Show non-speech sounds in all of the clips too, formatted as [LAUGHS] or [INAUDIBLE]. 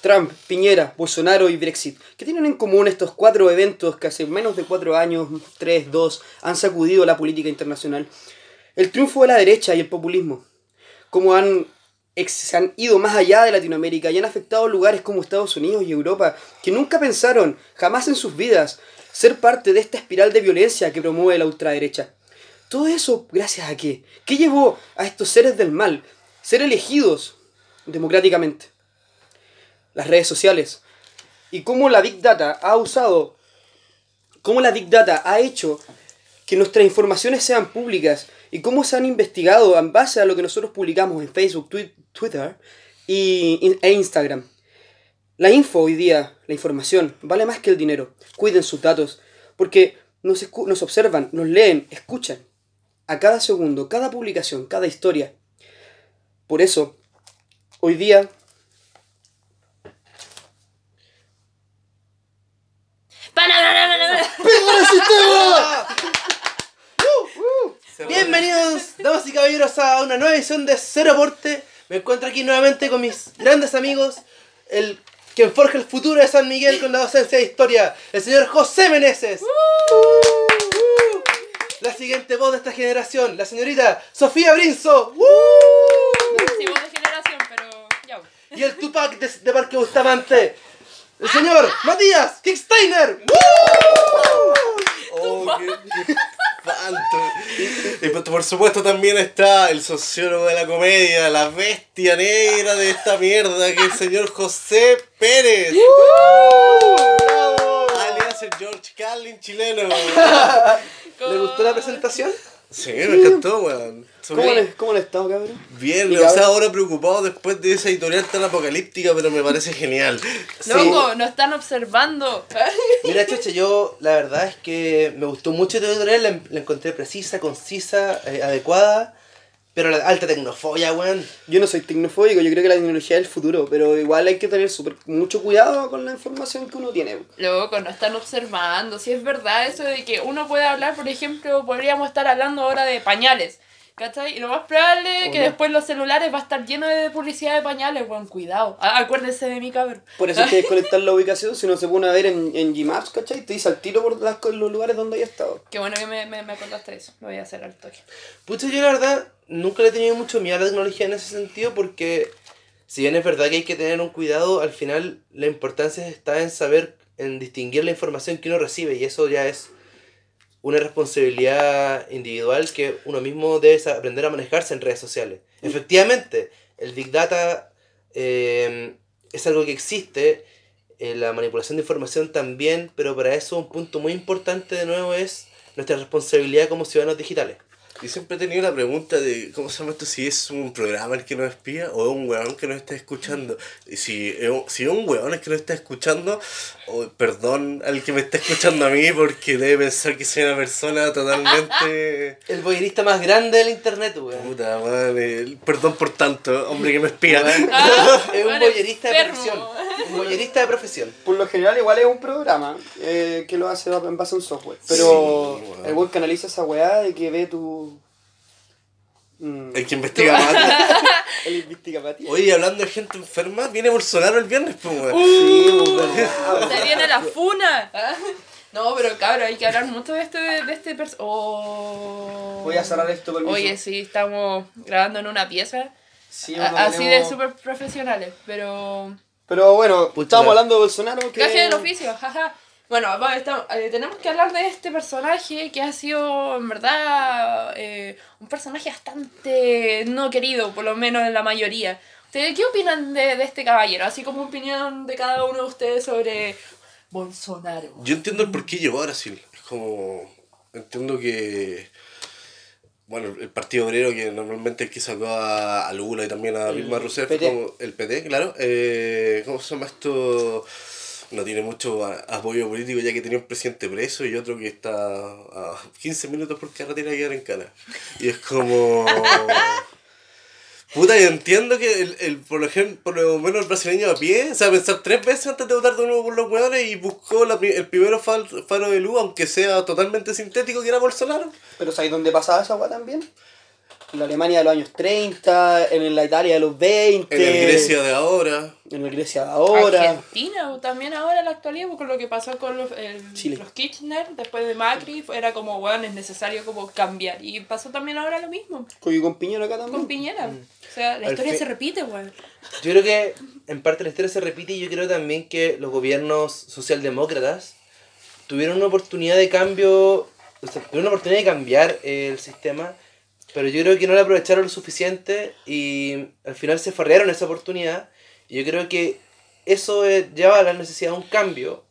Trump, Piñera, Bolsonaro y Brexit. ¿Qué tienen en común estos cuatro eventos que hace menos de cuatro años, tres, dos, han sacudido la política internacional? El triunfo de la derecha y el populismo. Cómo han, se han ido más allá de Latinoamérica y han afectado lugares como Estados Unidos y Europa, que nunca pensaron, jamás en sus vidas, ser parte de esta espiral de violencia que promueve la ultraderecha. Todo eso, ¿gracias a qué? ¿Qué llevó a estos seres del mal ser elegidos democráticamente? Las redes sociales. Y cómo la Big Data ha usado, cómo la Big Data ha hecho que nuestras informaciones sean públicas y cómo se han investigado en base a lo que nosotros publicamos en Facebook, Twi- Twitter y, e Instagram. La info hoy día, la información, vale más que el dinero. Cuiden sus datos, porque nos, nos observan, nos leen, escuchan. A cada segundo, cada publicación, cada historia. Por eso, hoy día Bienvenidos, damas y caballeros, a una nueva edición de Cero Aporte. Me encuentro aquí nuevamente con mis grandes amigos, el quien forja el futuro de San Miguel con la docencia de historia, el señor José Meneses. La siguiente voz de esta generación, la señorita Sofía Brinzo. Sí, voz de generación, pero ya. Y el Tupac de, de Parque Bustamante, el señor Matías Kicksteiner. [LAUGHS] Oh, qué, qué espanto. Y por, por supuesto también está el sociólogo de la comedia, la bestia negra de esta mierda, que es el señor José Pérez. Alias el George Carlin chileno. [LAUGHS] ¿Le gustó la presentación? Sí, me encantó, weón. ¿Cómo le, cómo le estado, cabrón? Bien, o sea, ahora preocupado después de esa editorial tan apocalíptica, pero me parece genial. Loco, nos están observando. [LAUGHS] Mira, Cheche, yo la verdad es que me gustó mucho tu editorial, la, la encontré precisa, concisa, eh, adecuada, pero la alta tecnofobia, weón. Yo no soy tecnofóbico, yo creo que la tecnología es el futuro, pero igual hay que tener súper mucho cuidado con la información que uno tiene. Loco, nos están observando. Si es verdad eso de que uno puede hablar, por ejemplo, podríamos estar hablando ahora de pañales. ¿Cachai? Y lo más probable es ¿O que después los celulares va a estar lleno de publicidad de pañales, weón. Cuidado. Ah, acuérdense de mi cabrón. Por eso hay que [LAUGHS] desconectar la ubicación, si no se pone a ver en, en Gmaps, ¿cachai? Te dice al tiro por las, los lugares donde haya estado. Qué bueno que me, me, me acordaste de eso. Lo voy a hacer al toque. Pucha, yo la verdad nunca le he tenido mucho miedo a la tecnología en ese sentido porque si bien es verdad que hay que tener un cuidado, al final la importancia está en saber, en distinguir la información que uno recibe y eso ya es una responsabilidad individual que uno mismo debe aprender a manejarse en redes sociales. Efectivamente, el Big Data eh, es algo que existe, eh, la manipulación de información también, pero para eso un punto muy importante de nuevo es nuestra responsabilidad como ciudadanos digitales. Y siempre he tenido la pregunta de, ¿cómo se llama esto? Si es un programa el que nos espía o es un weón que nos está escuchando. Y si es un, si es un weón el que nos está escuchando, o perdón al que me está escuchando a mí porque debe pensar que soy una persona totalmente... [LAUGHS] El boyerista más grande del internet, weón. Puta madre, perdón por tanto, hombre que me espía. Ah, [LAUGHS] es un bueno, boyerista de profesión. [LAUGHS] Un boyerista de profesión. Por lo general igual es un programa eh, que lo hace en base a un software. Pero Sí, el weón canaliza esa weá de que ve tu... Mm, El que [LAUGHS] investiga más. el investiga para ti. Oye, hablando de gente enferma, viene Bolsonaro el viernes, pues, weón. Sí, pues, verdad. Se viene la funa. [LAUGHS] No, pero cabrón, hay que hablar mucho de este, de este Oh. Voy a cerrar esto permiso. Oye, sí, estamos grabando en una pieza. Sí, a- así de súper profesionales, pero. Pero bueno, Pucha. estábamos hablando de Bolsonaro. Que... Gaje del oficio, jaja. Bueno, estamos- eh, tenemos que hablar de este personaje que ha sido, en verdad, eh, un personaje bastante no querido, por lo menos en la mayoría. ¿Ustedes qué opinan de, de este caballero? Así como opinión de cada uno de ustedes sobre Bolsonaro. Yo entiendo el por qué llegó a Brasil. Es como. Entiendo que. Bueno, el Partido Obrero, que normalmente es el que sacó a, a Lula y también a Dilma Rousseff, PT. como el PT, claro. Eh, ¿Cómo se llama esto? No tiene mucho a- apoyo político ya que tenía un presidente preso y otro que está a 15 minutos por carretera quedar en cana. Y es como. [LAUGHS] Puta, yo entiendo que el, el, por, ejemplo, por lo menos el brasileño a pie, o sea, pensar tres veces antes de votar de nuevo por los hueones y buscó la, el primero faro de luz, aunque sea totalmente sintético, que era Bolsonaro. Pero ¿sabes dónde pasaba esa weá también? En la Alemania de los años 30, en la Italia de los 20. En el Grecia de ahora. En el Grecia de ahora. Argentina también ahora en la actualidad, con lo que pasó con los, el- los Kirchner después de Macri, era como, bueno, es necesario como cambiar. Y pasó también ahora lo mismo, Con, con Piñera acá también. con Piñera. O sea, la Al historia se repite, weón. Yo creo que en parte la historia se repite y yo creo también que los gobiernos socialdemócratas tuvieron una oportunidad de cambio, o sea, tuvieron una oportunidad de cambiar el sistema, pero yo creo que no la aprovecharon lo suficiente y al final se farrearon esa oportunidad. Y yo creo que eso eh, lleva a la necesidad de un cambio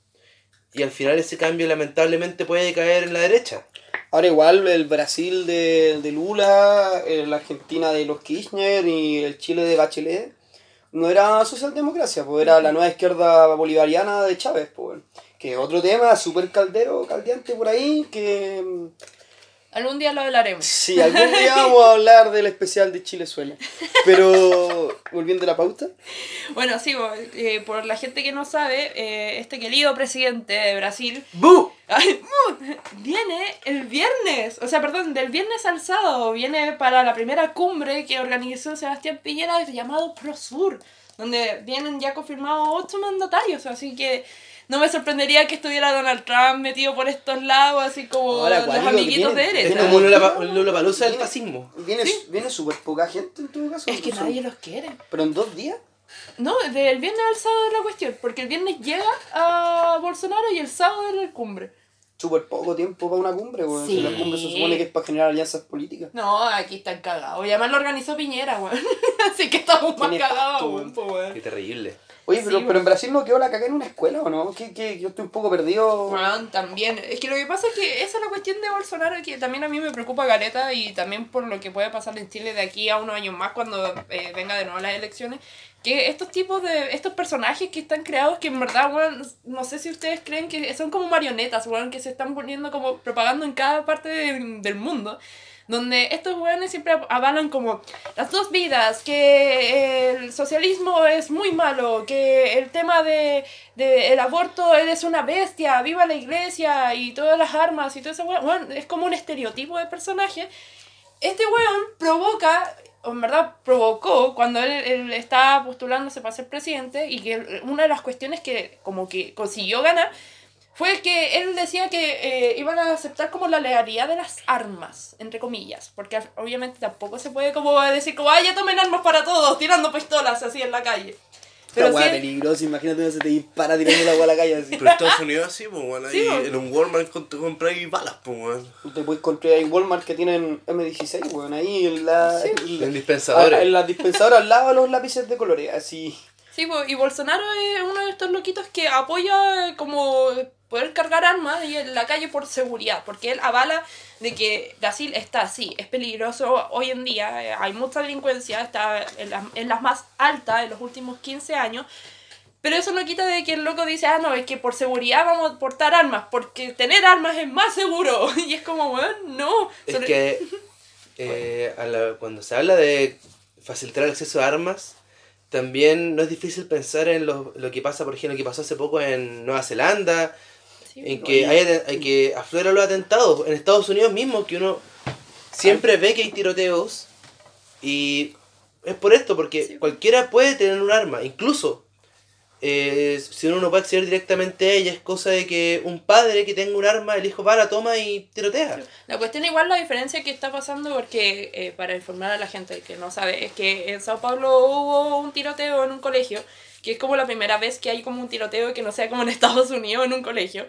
y al final ese cambio lamentablemente puede caer en la derecha. Ahora igual el Brasil de, de Lula, eh, la Argentina de los Kirchner y el Chile de Bachelet no era socialdemocracia, pues era la nueva izquierda bolivariana de Chávez, pues. Que otro tema súper caldero, caldeante por ahí, que Algún día lo hablaremos. sí, algún día [LAUGHS] vamos a hablar del especial de Chile suena. Pero volviendo a la pauta, Bueno, sí, eh, por la gente que no sabe, eh, este querido presidente de Brasil ¡Bu! Ay, viene el viernes, o sea, perdón, del viernes al sábado, viene para la primera cumbre que organizó Sebastián Piñera llamado ProSur, donde vienen ya confirmados ocho mandatarios, así que no me sorprendería que estuviera Donald Trump metido por estos lados, así como Ahora, los amiguitos viene- de viene Es derecha. como Lula- Lollapalooza del fascismo. viene, viene súper poca gente en todo caso. Es que Son- nadie los quiere. Pero en dos días. No, del viernes al sábado es la cuestión, porque el viernes llega a Bolsonaro y el sábado es la cumbre. Súper poco tiempo para una cumbre, weón. Sí. Si La cumbre se supone que es para generar alianzas políticas. No, aquí están cagados. Y además lo organizó Piñera, weón. [LAUGHS] Así que estamos más cagados, weón. Qué terrible. Oye, pero, Sí, pero en Brasil no quedó la caca en una escuela, ¿o no? Que, que yo estoy un poco perdido. También. Es que lo que pasa es que esa es la cuestión de Bolsonaro que también a mí me preocupa Gareta y también por lo que puede pasar en Chile de aquí a unos años más cuando eh, venga de nuevo las elecciones. Que estos tipos de. estos personajes que están creados que en verdad, weón, no sé si ustedes creen que son como marionetas, weón, que se están poniendo como propagando en cada parte de- del mundo. Donde estos weones siempre avalan como las dos vidas, que el socialismo es muy malo, que el tema de, de el aborto, él es una bestia, viva la iglesia y todas las armas y todo eso, weón, es como un estereotipo de personaje. Este weón provoca, o en verdad provocó, cuando él, él estaba postulándose para ser presidente, y que una de las cuestiones que como que consiguió ganar fue que él decía que eh, iban a aceptar como la legalidad de las armas, entre comillas, porque obviamente tampoco se puede como decir como, ay, ya tomen armas para todos, tirando pistolas así en la calle. Pero Pero weá sí, peligrosa, imagínate que se te dispara tirando la agua a la calle así. Pero en Estados Unidos así, pues, bueno, ahí Sí, pues. en un Walmart compráis balas, pues. Tú te puedes encontrar en Walmart que tienen M16, weón, ahí en la... Sí. en la- En dispensadores. a- En las dispensadoras al lado de los lápices de colores, así. Sí, y Bolsonaro es uno de estos loquitos que apoya como poder cargar armas y en la calle por seguridad, porque él avala de que Brasil está así, es peligroso hoy en día, eh, hay mucha delincuencia, está en las, en las más altas de los últimos 15 años, pero eso no quita de que el loco dice, ah, no, es que por seguridad vamos a portar armas, porque tener armas es más seguro, [LAUGHS] y es como, bueno, no. Es Sobre- que [LAUGHS] eh, a la- cuando se habla de facilitar el acceso a armas, también no es difícil pensar en lo, lo que pasa, por ejemplo, lo que pasó hace poco en Nueva Zelanda, Sí, en que, hay, hay que afloran los atentados. En Estados Unidos mismo, que uno siempre ve que hay tiroteos y es por esto, porque Sí. cualquiera puede tener un arma, incluso si uno no puede acceder directamente a ella, es cosa de que un padre que tenga un arma, el hijo va, la toma y tirotea. La cuestión igual la diferencia que está pasando porque eh, para informar a la gente que no sabe es que en Sao Paulo hubo un tiroteo en un colegio que es como la primera vez que hay como un tiroteo que no sea como en [LAUGHS] Estados Unidos en un colegio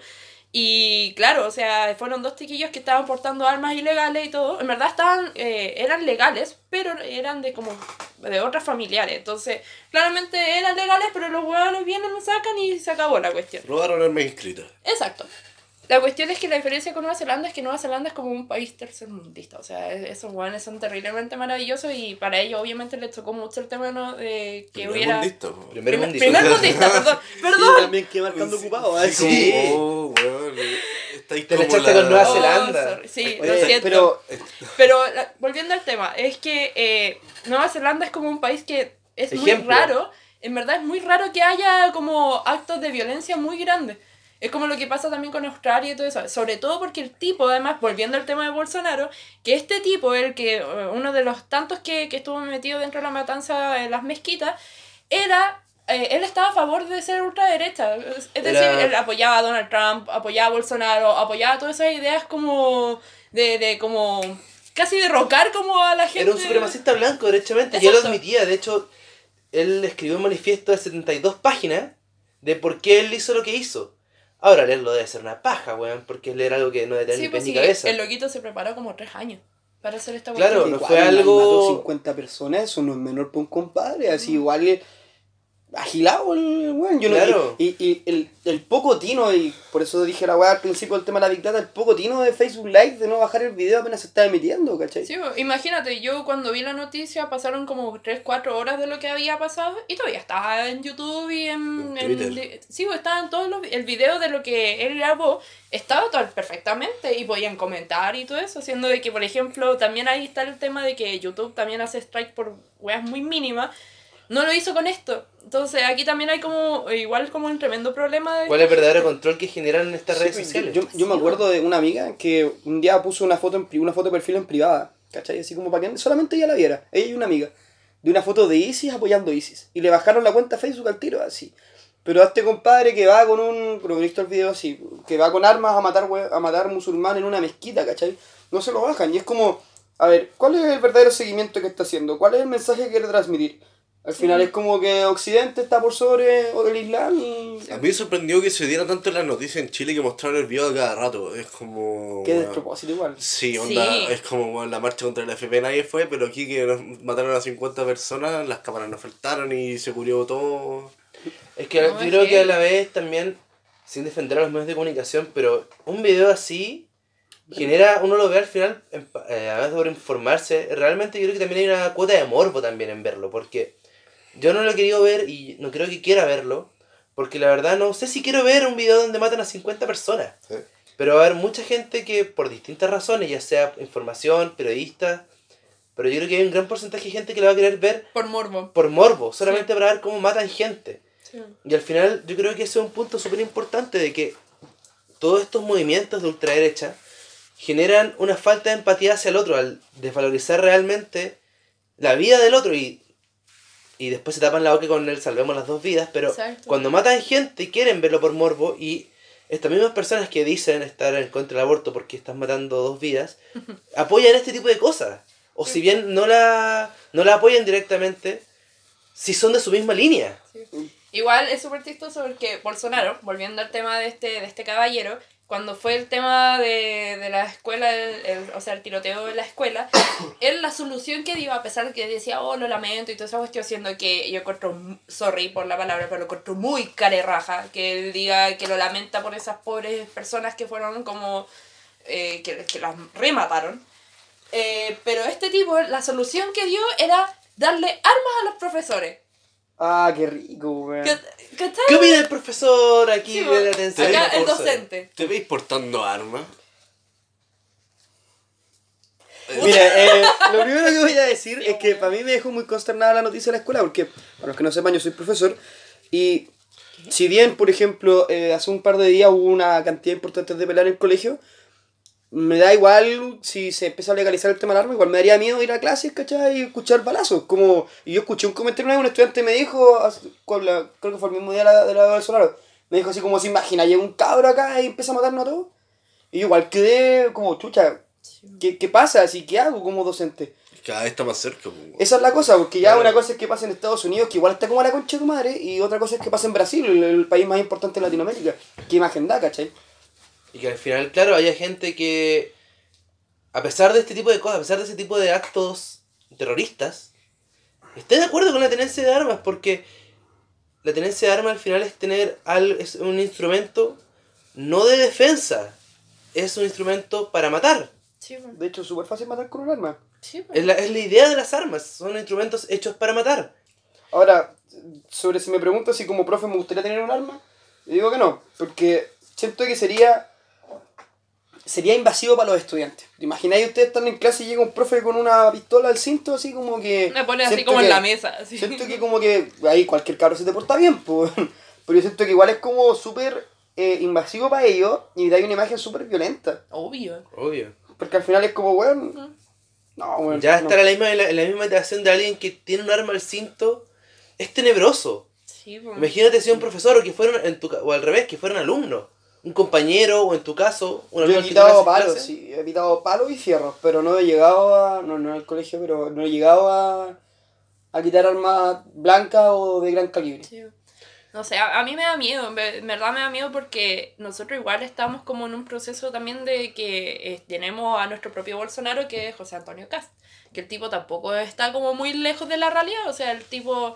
y claro, o sea, fueron dos chiquillos que estaban portando armas ilegales y todo. En verdad estaban, eh, eran legales, pero eran de como de otras familiares. Entonces, claramente eran legales, pero los huevones vienen, lo sacan y se acabó la cuestión. Robaron armas inscritas. Exacto. La cuestión es que la diferencia con Nueva Zelanda es que Nueva Zelanda es como un país tercermundista. O sea, es- esos guanes son terriblemente maravillosos y para ellos obviamente les tocó mucho el tema ¿no? de que Primer hubiera... mundista. Primer mundista. primer [LAUGHS] mundista, perdón. Perdón. también que marcando Sí, ocupado, sí, así. Sí. como, oh, weón, estáis Te la como echaste con Nueva Oh, Zelanda. sorry. Sí, Oye, lo siento. pero Pero la- volviendo al tema, es que eh, Nueva Zelanda es como un país que es muy Ejemplo. raro. En verdad es muy raro que haya como actos de violencia muy grandes. Es como lo que pasa también con Australia y todo eso. Sobre todo porque el tipo, además, volviendo al tema de Bolsonaro, que este tipo, el que eh, uno de los tantos que, que estuvo metido dentro de la matanza de las mezquitas, era eh, él estaba a favor de ser ultraderecha. Es decir, Era- él apoyaba a Donald Trump, apoyaba a Bolsonaro, apoyaba todas esas ideas como de, de como casi derrocar como a la gente. Era un supremacista blanco, derechamente, y él lo Exacto. admitía. De hecho, él escribió un manifiesto de 72 páginas de por qué él hizo lo que hizo. Ahora leerlo debe ser una paja, weón, porque leer algo que no debe tener Sí, ni pues pies ni sí, cabeza. el loquito se preparó como tres años para hacer esta Claro, no fue algo- Mató 50 personas, eso no es menor para un compadre, así igual agilado el weón. Yo no- y, y, y el, el poco tino, y por eso dije la weá al principio del tema de la Big Data, el poco tino de Facebook Live de no bajar el video apenas se está emitiendo, ¿cachai? Sí, pues, imagínate, yo cuando vi la noticia pasaron como 3, 4 horas de lo que había pasado y todavía estaba en YouTube y en... En en- sí, pues, estaban todos los... El video de lo que él grabó estaba todo perfectamente y podían comentar y todo eso, siendo de que, por ejemplo, también ahí está el tema de que YouTube también hace strike por weas muy mínimas. No lo hizo con esto. Entonces aquí también hay como, igual como un tremendo problema de... ¿Cuál es el verdadero control que generan estas Sí, redes sociales? Yo, yo me acuerdo de una amiga que un día puso una foto en una foto de perfil en privada, ¿cachai? Así como para que solamente ella la viera, ella y una amiga, de una foto de ISIS apoyando ISIS. Y le bajaron la cuenta a Facebook al tiro, así. Pero a este compadre que va con un, creo que he visto el video así, que va con armas a matar, a matar musulmanes en una mezquita, ¿cachai? No se lo bajan. Y es como, a ver, ¿cuál es el verdadero seguimiento que está haciendo? ¿Cuál es el mensaje que quiere transmitir? Al final es como que Occidente está por sobre el Islam y... A mí me sorprendió que se diera tanto en las noticias en Chile que mostraron el video a cada rato. Es como. Qué bueno, despropósito igual. Sí, onda, Sí. es como bueno, la marcha contra el FP nadie fue, pero aquí que nos mataron a 50 personas, las cámaras nos faltaron y se cubrió todo. Es que No, yo es creo que que- a la vez también, sin defender a los medios de comunicación, pero un video así genera, uno lo ve al final, eh, además de por informarse, realmente yo creo que también hay una cuota de morbo también en verlo, porque yo no lo he querido ver y no creo que quiera verlo, porque la verdad no sé si quiero ver un video donde matan a 50 personas. Sí. Pero va a haber mucha gente que por distintas razones, ya sea información, periodistas, pero yo creo que hay un gran porcentaje de gente que lo va a querer ver Por morbo. por morbo, solamente para ver cómo matan gente. Sí. Y al final yo creo que ese es un punto súper importante de que todos estos movimientos de ultraderecha generan una falta de empatía hacia el otro, al desvalorizar realmente la vida del otro y, y después se tapan la boca con el salvemos las dos vidas, pero Exacto. cuando matan gente y quieren verlo por morbo y estas mismas personas que dicen estar en contra del aborto porque están matando dos vidas, [LAUGHS] apoyan este tipo de cosas. O si bien no la, no la apoyan directamente, si son de su misma línea. Igual es súper chistoso porque Bolsonaro, volviendo al tema de este, de este caballero, cuando fue el tema de, de la escuela, el- el- o sea, el tiroteo de la escuela, [COUGHS] él la solución que dio, a pesar de que decía, oh, lo lamento y toda esa cuestión, siendo que yo encuentro, sorry por la palabra, pero lo encuentro muy carerraja, que él diga que lo lamenta por esas pobres personas que fueron como, eh, que, que las remataron. Eh, pero este tipo, la solución que dio era darle armas a los profesores. Ah, qué rico, weón. ¿Qué, ¿Cachai? ¿Qué opina el profesor aquí Sí, de la atención? acá el docente. ¿Te veis portando armas? Mira, eh, lo primero que voy a decir es que para mí me dejó muy consternada la noticia de la escuela, porque, para los que no sepan, yo soy profesor, y si bien, por ejemplo, eh, hace un par de días hubo una cantidad importante de pelear en el colegio, me da igual si se empieza a legalizar el tema del arma, igual me daría miedo ir a clases, ¿cachai? Y escuchar balazos. Como, y yo escuché un comentario una vez, un estudiante me dijo, la- creo que fue el mismo día de la, de la de Bolsonaro, me dijo así como, se imagina, llega un cabro acá y empieza a matarnos a todos. Y yo igual quedé como, chucha, ¿qué, qué pasa? Así, ¿qué hago como docente? Cada vez está más cerca. pues. Esa es la cosa, porque ya Claro. una cosa es que pasa en Estados Unidos, que igual está como a la concha de tu madre, y otra cosa es que pasa en Brasil, el, el país más importante de Latinoamérica. ¿Qué imagen da, cachai? Y que al final, claro, haya gente que, a pesar de este tipo de cosas, a pesar de ese tipo de actos terroristas, esté de acuerdo con la tenencia de armas, porque la tenencia de armas al final es tener al, es un instrumento no de defensa, es un instrumento para matar. Sí. De hecho, es súper fácil matar con un arma. Sí. Es la, es la idea de las armas, son instrumentos hechos para matar. Ahora, sobre si me preguntas si como profe me gustaría tener un arma, yo digo que no, porque siento que sería sería invasivo para los estudiantes. ¿Te imagináis ustedes están en clase y llega un profe con una pistola al cinto, así como que... Me pone así siento como en que- la mesa. Así. Siento que como que ahí cualquier cabro se te porta bien, pues. [LAUGHS] Pero yo siento que igual es como súper eh, invasivo para ellos y da una imagen súper violenta. Obvio. Obvio. Porque al final es como, weón. No, weón. Ya no. estar en la misma, en la, en la misma interacción de alguien que tiene un arma al cinto es tenebroso. Sí, pues. Imagínate si un profesor o que fuera en tu o al revés, que fuera un alumno, un compañero o en tu caso, un Yo alumno he quitado palos, sí. He quitado palos y fierros, pero no he llegado a. No, no en el colegio, pero no he llegado a. a quitar armas blancas o de gran calibre. Sí. No sé, a, a mí me da miedo, en ver- en verdad me da miedo porque nosotros igual estamos como en un proceso también de que eh, tenemos a nuestro propio Bolsonaro que es José Antonio Cast, que el tipo tampoco está como muy lejos de la realidad, o sea, el tipo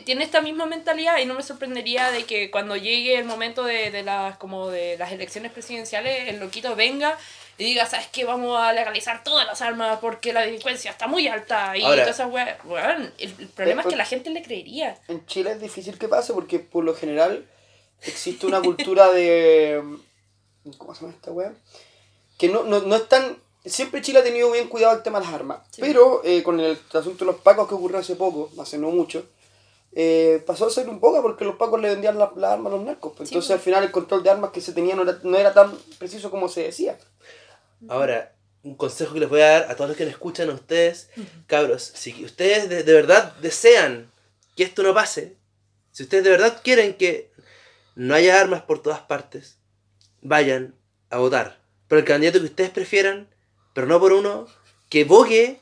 tiene esta misma mentalidad y no me sorprendería de que cuando llegue el momento de, de las como de las elecciones presidenciales el loquito venga y diga, ¿sabes qué? Vamos a legalizar todas las armas porque la delincuencia está muy alta y Ahora- todas esas weas. Weón, el, el problema es que la gente le creería. En Chile es difícil que pase porque por lo general existe una cultura de. [LAUGHS] ¿Cómo se llama esta weá? Que no, no, no es tan. Siempre Chile ha tenido bien cuidado el tema de las armas. Sí. Pero eh, con el asunto de los pacos que ocurrió hace poco, hace no mucho, eh, pasó a ser un poco porque los pacos le vendían las las armas a los narcos. pues. Sí, Entonces pues. al final el control de armas que se tenía no era, no era tan preciso como se decía. Ahora, un consejo que les voy a dar a todos los que nos escuchan a ustedes, cabros, si ustedes de, de verdad desean que esto no pase, si ustedes de verdad quieren que no haya armas por todas partes, vayan a votar por el candidato que ustedes prefieran, pero no por uno que bogue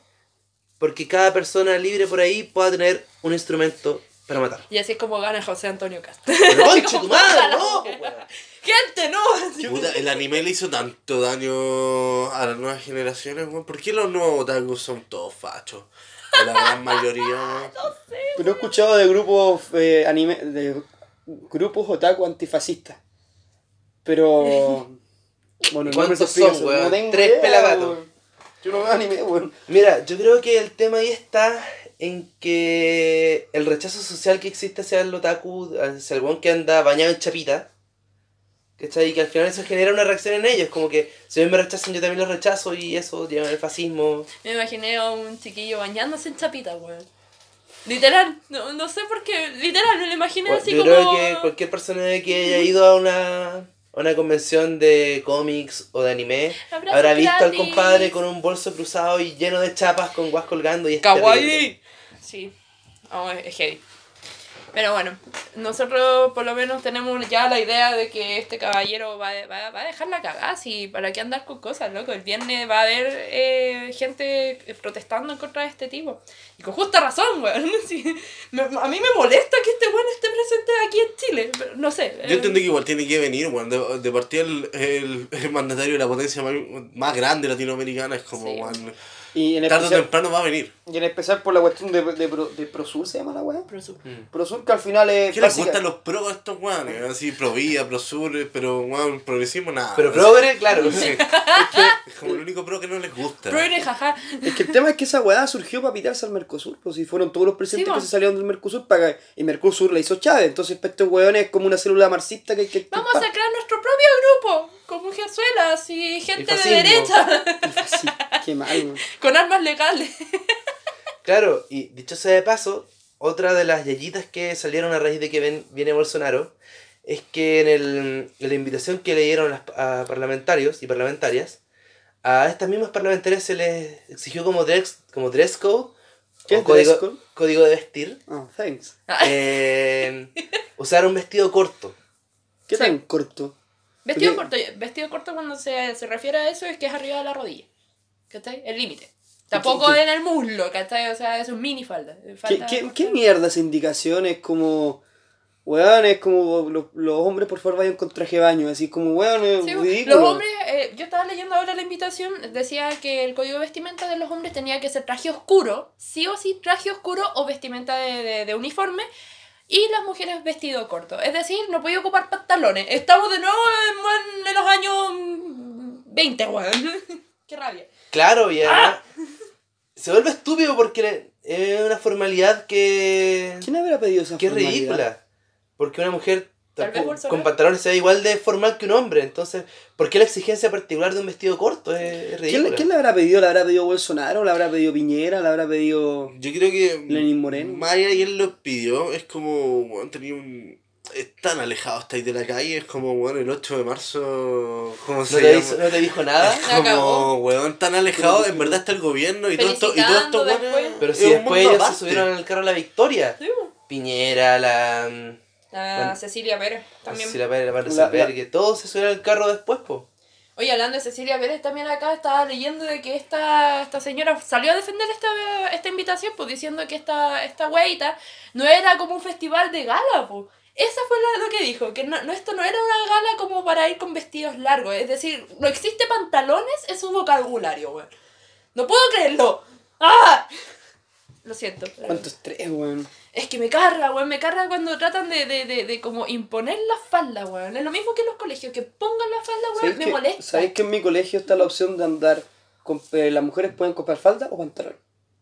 porque cada persona libre por ahí pueda tener un instrumento para matar. Y así es como gana José Antonio Cast. Pero [LAUGHS] conche tu madre, no, weón. ¡Gente, no! Puta, el anime le hizo tanto daño a las nuevas generaciones, weón. ¿Por qué los nuevos otakus son todos fachos? O la gran mayoría, [LAUGHS] weón. Pero he escuchado de grupos eh, anime, de grupos otaku antifascistas. Pero. [LAUGHS] Bueno, ¿Y no cuántos son, weón? no Tres pelagatos. Yo no veo anime, weón. Mira, yo creo que el tema ahí está en que el rechazo social que existe hacia el otaku, hacia el weón que anda bañado en chapita, ¿cachai? Y que al final eso genera una reacción en ellos, como que si a mí me rechazan yo también los rechazo y eso lleva al fascismo. Me imaginé a un chiquillo bañándose en chapita, weón. Literal, no, no sé por qué, literal, me lo imaginé así yo como... creo que cualquier persona que haya ido a una, a una convención de cómics o de anime Abrazo habrá visto al gratis. compadre con un bolso cruzado y lleno de chapas con guas colgando y es. ¡Kawaii! Sí, oh, es heavy. Pero bueno, nosotros por lo menos tenemos ya la idea de que este caballero va, va, va a dejar la cagada, sí, para qué andar con cosas, loco. El viernes va a haber eh, gente protestando en contra de este tipo. Y con justa razón, weón. [LAUGHS] Sí, me- a mí me molesta que este weón esté presente aquí en Chile, pero no sé. Yo eh, entendí que igual tiene que venir, weón. De, de partida el, el, el mandatario de la potencia más, más grande latinoamericana es como, Sí. weón. Y en Tarde o especial, temprano va a venir. Y en especial por la cuestión de, de, Pro- de Prosur, ¿se llama la weá? pero su- Prosur que al final es. ¿Qué les gustan los pros a estos weones? Así, pro vida, pro sur, pero weón, progresismo nada. Pero progre, claro. Sí. [LAUGHS] Es como el único pro que no les gusta. Progre, jaja. Es que el tema es que esa weá surgió para pitarse al Mercosur, pues si fueron todos los presidentes Sí, que se salieron del Mercosur para que- y Mercosur la hizo Chávez, entonces para estos weones es como una célula marxista que hay que Vamos a sacar nuestro propio grupo, con mujerzuelas y gente de derecha, qué mal, con armas legales. [LAUGHS] Claro, y dicho sea de paso, otra de las yayitas que salieron a raíz de que ven- viene Bolsonaro es que en, el, en la invitación que le dieron a, las- a parlamentarios y parlamentarias, a estas mismas parlamentarias se les exigió como dress, como dress code, ¿Qué o código, dress code? código de vestir, Ah, thanks. eh, [LAUGHS] usar un vestido corto. ¿Qué Sí. tan corto? Vestido Porque- corto, vestido corto cuando se, se refiere a eso es que es arriba de la rodilla. ¿Cachai? El límite. Tampoco qué- en el muslo, ¿cachai? O sea, es un mini falda. ¿Qué, Falta- qué, qué mierda esa indicación? Es como. Weón, es como los, los hombres por favor vayan con traje de baño, así como weón, es Sí, ridículo. los hombres, eh, yo estaba leyendo ahora la invitación, decía que el código de vestimenta de los hombres tenía que ser traje oscuro, sí o sí traje oscuro o vestimenta de, de, de uniforme, y las mujeres vestido corto. Es decir, no podía ocupar pantalones. Estamos de nuevo en, en los años mm, 20, weón. [LAUGHS] Qué rabia. Claro, y además Ah. Se vuelve estúpido porque es una formalidad que... ¿Quién habrá pedido esa que es formalidad? ridícula. Porque una mujer tampoco- con pantalones se ve igual de formal que un hombre. Entonces, ¿por qué la exigencia particular de un vestido corto? Es, es ¿Quién, ridícula. le- quién le habrá pedido? ¿Le habrá pedido Bolsonaro? ¿Le habrá pedido Piñera? ¿Le habrá pedido.? Yo creo que. Lenín Moreno. Más allá de quién lo pidió, es como. Weón, tenía un. Es tan alejado estáis de la calle, es como, weón, el 8 de marzo, ¿cómo ¿No se te, llama? hizo- no te dijo nada? Acabó. Como, weón, tan alejado, en verdad está el gobierno y todo esto, y todo esto, después. Pero es si después ellos se subieron al carro a la victoria. Sí. Piñera, la... La Bueno. Cecilia Pérez también. Cecilia Pérez, la Marta La- Albergue, todos se subieron al carro después, po. Oye, hablando de Cecilia Pérez, también acá estaba leyendo de que esta, esta señora salió a defender esta, esta invitación, pues diciendo que esta, esta weita no era como un festival de gala, pues. Esa fue lo que dijo, que no, no, esto no era una gala como para ir con vestidos largos, es decir, no existe pantalones en su vocabulario, weón. No puedo creerlo. ¡Ah! Lo siento. ¿Cuánto estrés, weón? Es que me carga, weón, me carga cuando tratan de, de, de, de como imponer la falda, weón. Es lo mismo que en los colegios, que pongan la falda, weón, ¿Sabéis me que, molesta. ¿Sabéis que en mi colegio está la opción de andar con, eh, las mujeres pueden comprar falda o pantalón?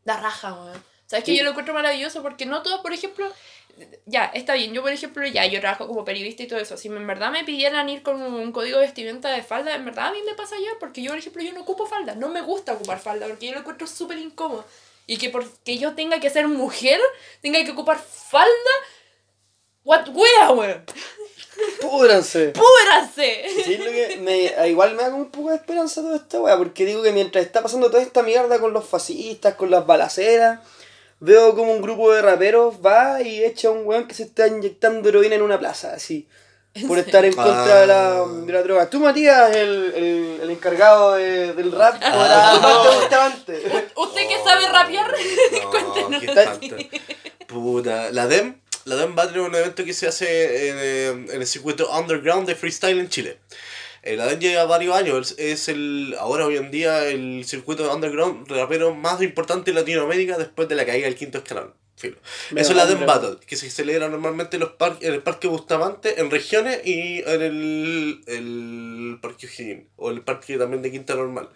Da raja, weón. ¿Sabes que yo lo encuentro maravilloso? Porque no todos, por ejemplo, ya, está bien, yo por ejemplo, ya, yo trabajo como periodista y todo eso. Si en verdad me pidieran ir con un código de vestimenta de falda, en verdad a mí me pasa ya, porque yo, por ejemplo, yo no ocupo falda. No me gusta ocupar falda, porque yo lo encuentro súper incómodo. Y que porque yo tenga que ser mujer, tenga que ocupar falda. What wea, weón. ¡Púdranse! ¡Púdranse! Sí, es lo que me, igual me da como un poco de esperanza toda esta weá, porque digo que mientras está pasando toda esta mierda con los fascistas, con las balaceras, veo como un grupo de raperos va y echa a un weón que se está inyectando heroína en una plaza, así, [LAUGHS] por estar en contra de, la, de la droga. Tú, Matías, el, el, el encargado de- del rap, Ah, ahora- ¿Cómo te gustaba antes? ¿Usted que sabe rapear? [LAUGHS] No, Cuéntenos. qué. Puta, la DEM, la DEM Battle es un evento que se hace en, eh, en el circuito underground de freestyle en Chile. Eh, la DEM lleva varios años, es es el, ahora hoy en día el circuito underground rapero más importante en Latinoamérica después de la caída del quinto escalón. Filo. Mira, Eso es la underground. Battle, que se celebra normalmente en, los par- en el Parque Bustamante, en regiones y en el, el Parque O'Higgins, o el Parque también de Quinta Normal.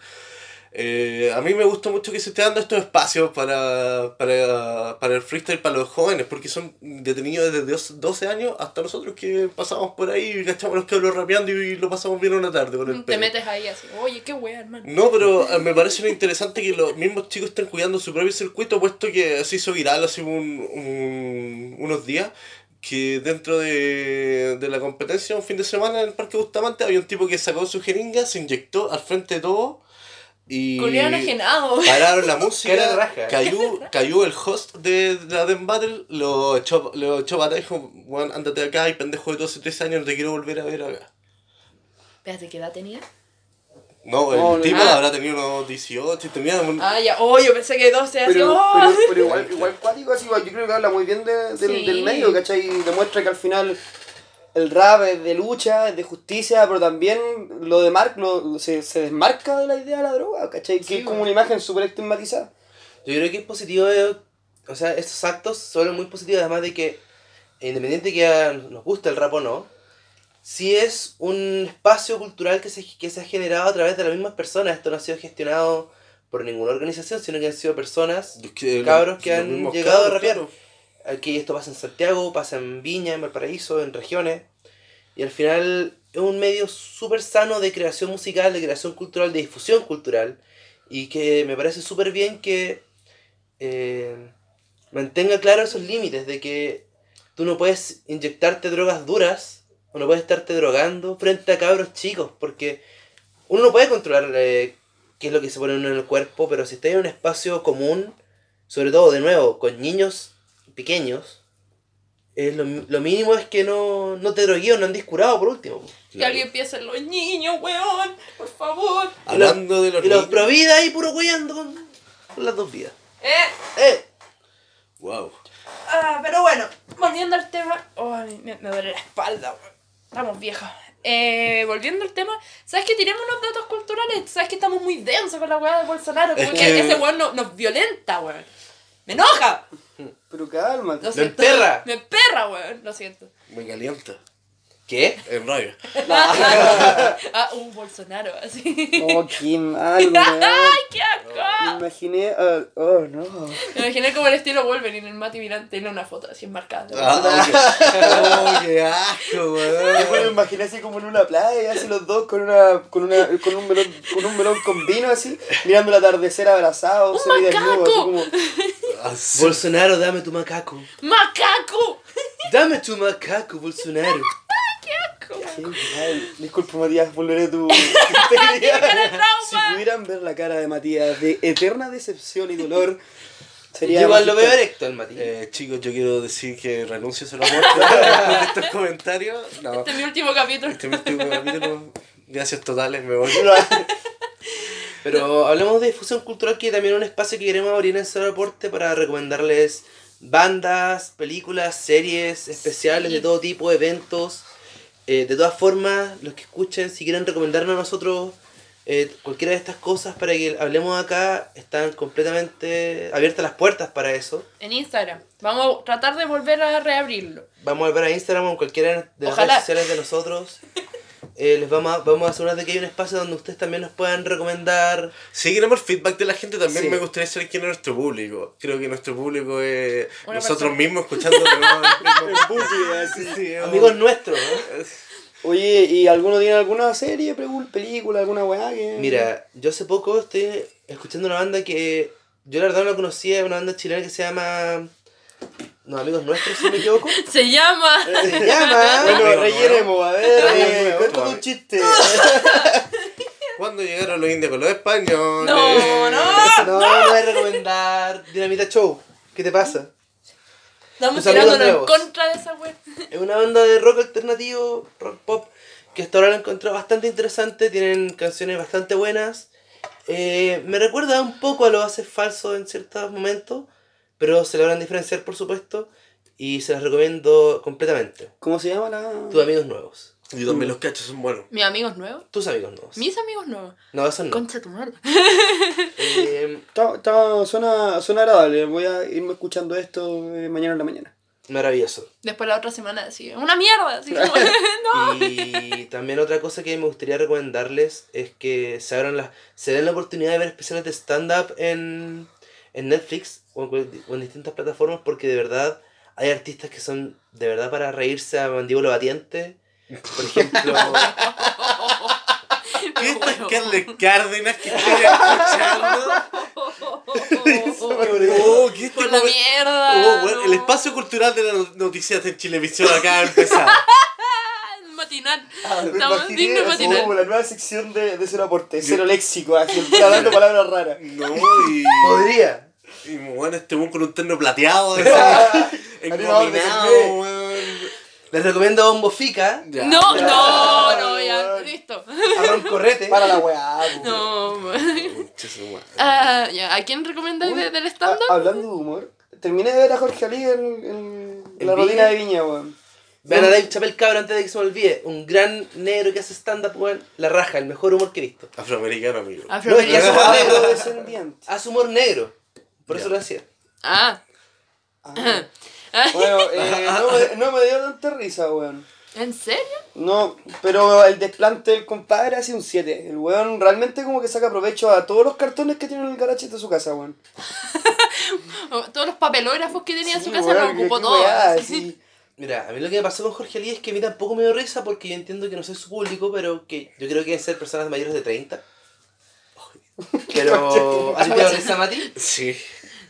Eh, a mí me gusta mucho que se esté dando estos espacios para, para, para el freestyle para los jóvenes, porque son detenidos desde dos- 12 años hasta nosotros que pasamos por ahí y cachamos los cabros rapeando y lo pasamos bien una tarde con el Te pelo. metes ahí así, oye, qué wea, hermano. No, pero eh, me parece interesante que los mismos chicos estén cuidando su propio circuito, puesto que se hizo viral hace un, un- unos días que dentro de, de la competencia, un fin de semana en el Parque Bustamante, había un tipo que sacó su jeringa, se inyectó al frente de todo y enajenado. pararon la de música, raja. cayó, cayó el host de, de la Dem Battle, lo echó, lo echó para atrás y dijo, bueno, ándate de acá y pendejo de 12, 13 años, no te quiero volver a ver acá. Espérate, ¿qué edad tenía? No, el No, no. tipo Ah. habrá tenido unos 18 y tenía un... Ah, ya, oh, yo pensé que 12 así, Pero, oh. pero, pero igual, igual cuático, así, igual, yo creo que habla muy bien de- Sí. del medio, ¿cachai? Y demuestra que al final el rap es de lucha, es de justicia, pero también lo de Mark lo, se, se desmarca de la idea de la droga, ¿cachai? Que es como bueno. una imagen súper estigmatizada. Yo creo que es positivo, eh, o sea, estos actos son muy positivos, además de que, independiente que a- nos guste el rap o no, sí es un espacio cultural que se, que se ha generado a través de las mismas personas. Esto no ha sido gestionado por ninguna organización, sino que han sido personas que cabros que han llegado a rapear. claro. Aquí esto pasa en Santiago, pasa en Viña, en Valparaíso, en regiones. Y al final es un medio súper sano de creación musical, de creación cultural, de difusión cultural. Y que me parece súper bien que eh, mantenga claro esos límites de que tú no puedes inyectarte drogas duras o no puedes estarte drogando frente a cabros chicos. Porque uno no puede controlar eh, qué es lo que se pone uno en el cuerpo, pero si estás en un espacio común, sobre todo de nuevo con niños pequeños, eh, lo, lo mínimo es que no, no te drogueen o no andes curado por último. Que alguien piense en los niños, weón, por favor. Hablando de los Y los niños. pro vida ahí puro cuidando con, con las dos vidas. Eh, Eh, Wow. ah, pero bueno, volviendo al tema. Oh, me, me duele la espalda, weón. Estamos viejos. Eh, volviendo al tema, ¿sabes que tenemos unos datos culturales? ¿Sabes que estamos muy densos con la weá de Bolsonaro? Como Es que, que- ese weón no- nos violenta, weón. ¡Me enoja! Pero cálmate. Lo Me siento. emperra. Me emperra, weón. Lo siento. Me calienta. ¿Qué? En rabia. [LAUGHS] Ah, un Bolsonaro, así. Oh, qué mal, [LAUGHS] weón. ¡Ay, qué Me asco! imaginé, ah, oh no. Me imaginé como el estilo Wolverine, el Mati Miranda tiene una foto así enmarcada. Ah, oh, qué asco, Después [LAUGHS] me weón. imaginé así como en una playa, así los dos con una, con una, con un melón, con un melón con vino así, mirando el atardecer abrazados, ¡Un semidesnudos, así macaco! como. Así. Bolsonaro, dame tu macaco. ¡Macaco! Dame tu macaco, Bolsonaro. [LAUGHS] Sí, ay, Disculpa, Matías, volveré a tu. [LAUGHS] Si pudieran ver la cara de Matías de eterna decepción y dolor, sería. Yo igual lo veo magistral. erecto el Mati. Eh, chicos, yo quiero decir que renuncio a ser amor de estos comentarios. No, Este es mi último capítulo. este es mi último capítulo. Gracias totales, me voy. [LAUGHS] Pero hablemos de difusión cultural, que también es un espacio que queremos abrir en Cero Aporte para recomendarles bandas, películas, series especiales Sí. de todo tipo, eventos. Eh, de todas formas, los que escuchen, si quieren recomendarnos a nosotros eh, cualquiera de estas cosas para que hablemos acá, están completamente abiertas las puertas para eso. En Instagram. Vamos a tratar de volver a reabrirlo. Vamos a volver a Instagram o cualquiera de las Ojalá. redes sociales de nosotros. [LAUGHS] Eh, les vamos a, vamos a asegurar de que hay un espacio donde ustedes también nos puedan recomendar Si queremos el feedback de la gente, también Sí. me gustaría saber quién es nuestro público. Creo que nuestro público es Una nosotros persona. mismos escuchando. [LAUGHS] Sí, es un- amigos nuestros. Oye, ¿y alguno tiene alguna serie, película, alguna weá que.? Mira, yo hace poco estoy escuchando una banda que yo la verdad no la conocía, una banda chilena que se llama... No, amigos nuestros, si no me equivoco. [LAUGHS] Se llama. Se llama... [LAUGHS] Bueno, rellenemos, a ver, eh, cuéntame un chiste. [LAUGHS] ¿Cuándo llegaron los indios con los españoles? No, no. No, no voy a recomendar Dinamita Show. ¿Qué te pasa? Estamos tirándonos en contra de esa web. Es una banda de rock alternativo, rock pop, que hasta ahora la he encontrado bastante interesante. Tienen canciones bastante buenas. Eh, me recuerda un poco a los haces falsos en ciertos momentos, pero se logran diferenciar, por supuesto. Y se las recomiendo completamente. ¿Cómo se llama la.? Tus amigos nuevos. Y también los cachos son buenos. Mis amigos nuevos. Tus amigos nuevos. Mis amigos nuevos. No, esos no. Concha tu madre. Eh, [LAUGHS] Está, está- suena, suena agradable. Voy a irme escuchando esto eh, mañana en la mañana. maravilloso. Después la otra semana decía, una mierda. Así como, [LAUGHS] no. Y también otra cosa que me gustaría recomendarles es que se abran las, se den la oportunidad de ver especiales de stand-up en, en Netflix o en, o en distintas plataformas porque de verdad hay artistas que son de verdad para reírse a mandíbula batiente. Por ejemplo, [LAUGHS] ¿Qué es Carles Cárdenas que estoy escuchando? [LAUGHS] [LAUGHS] Oh, ¿qué es Por este la momen- mierda. Oh, bueno, el espacio cultural de las noticias en Chilevisión acaba de empezar. Matinal. Ah, Estamos dignos de matinal. como la nueva sección de, de Cero Aporte, Cero Léxico, así, hablando palabras raras. No, y. podría. Y bueno, este buen con un terno plateado, [LAUGHS] café. weón. Les recomiendo Bombo Fica, Ya. No, Ya. no, no, ya, weón. listo. a Ron Correte. Para la weá. [LAUGHS] po. No. Ah, ya, ¿a quién recomendáis de- del stand-up? hablando de humor, terminé de ver a Jorge Ali en, en- en ¿En la rutina de Viña, weón. Vean a Dave Chappelle Cabra antes de que se me olvide. Un gran negro que hace stand-up, weón. La raja, el mejor humor que he visto. Afroamericano, amigo. No, es que hace Afroamericano. humor negro. Afrodescendiente. Hace humor negro. Por eso lo hacía. Ah. Ah. Bueno, eh, [LAUGHS] no, me, no me dio tanta risa, weón. ¿En serio? No, pero el desplante del compadre hace un 7. El weón realmente como que saca provecho a todos los cartones que tiene en el garaje de su casa, weón. [LAUGHS] Todos los papelógrafos que tenía en su Sí, casa weón, los ocupó todos. [LAUGHS] sí. Mira, a mí lo que me pasó con Jorge Ali es que a mí tampoco me dio risa porque yo entiendo que no soy su público, pero que yo creo que deben ser personas mayores de 30. Pero. [LAUGHS] ¿A ti te dio risa, Mati? Sí.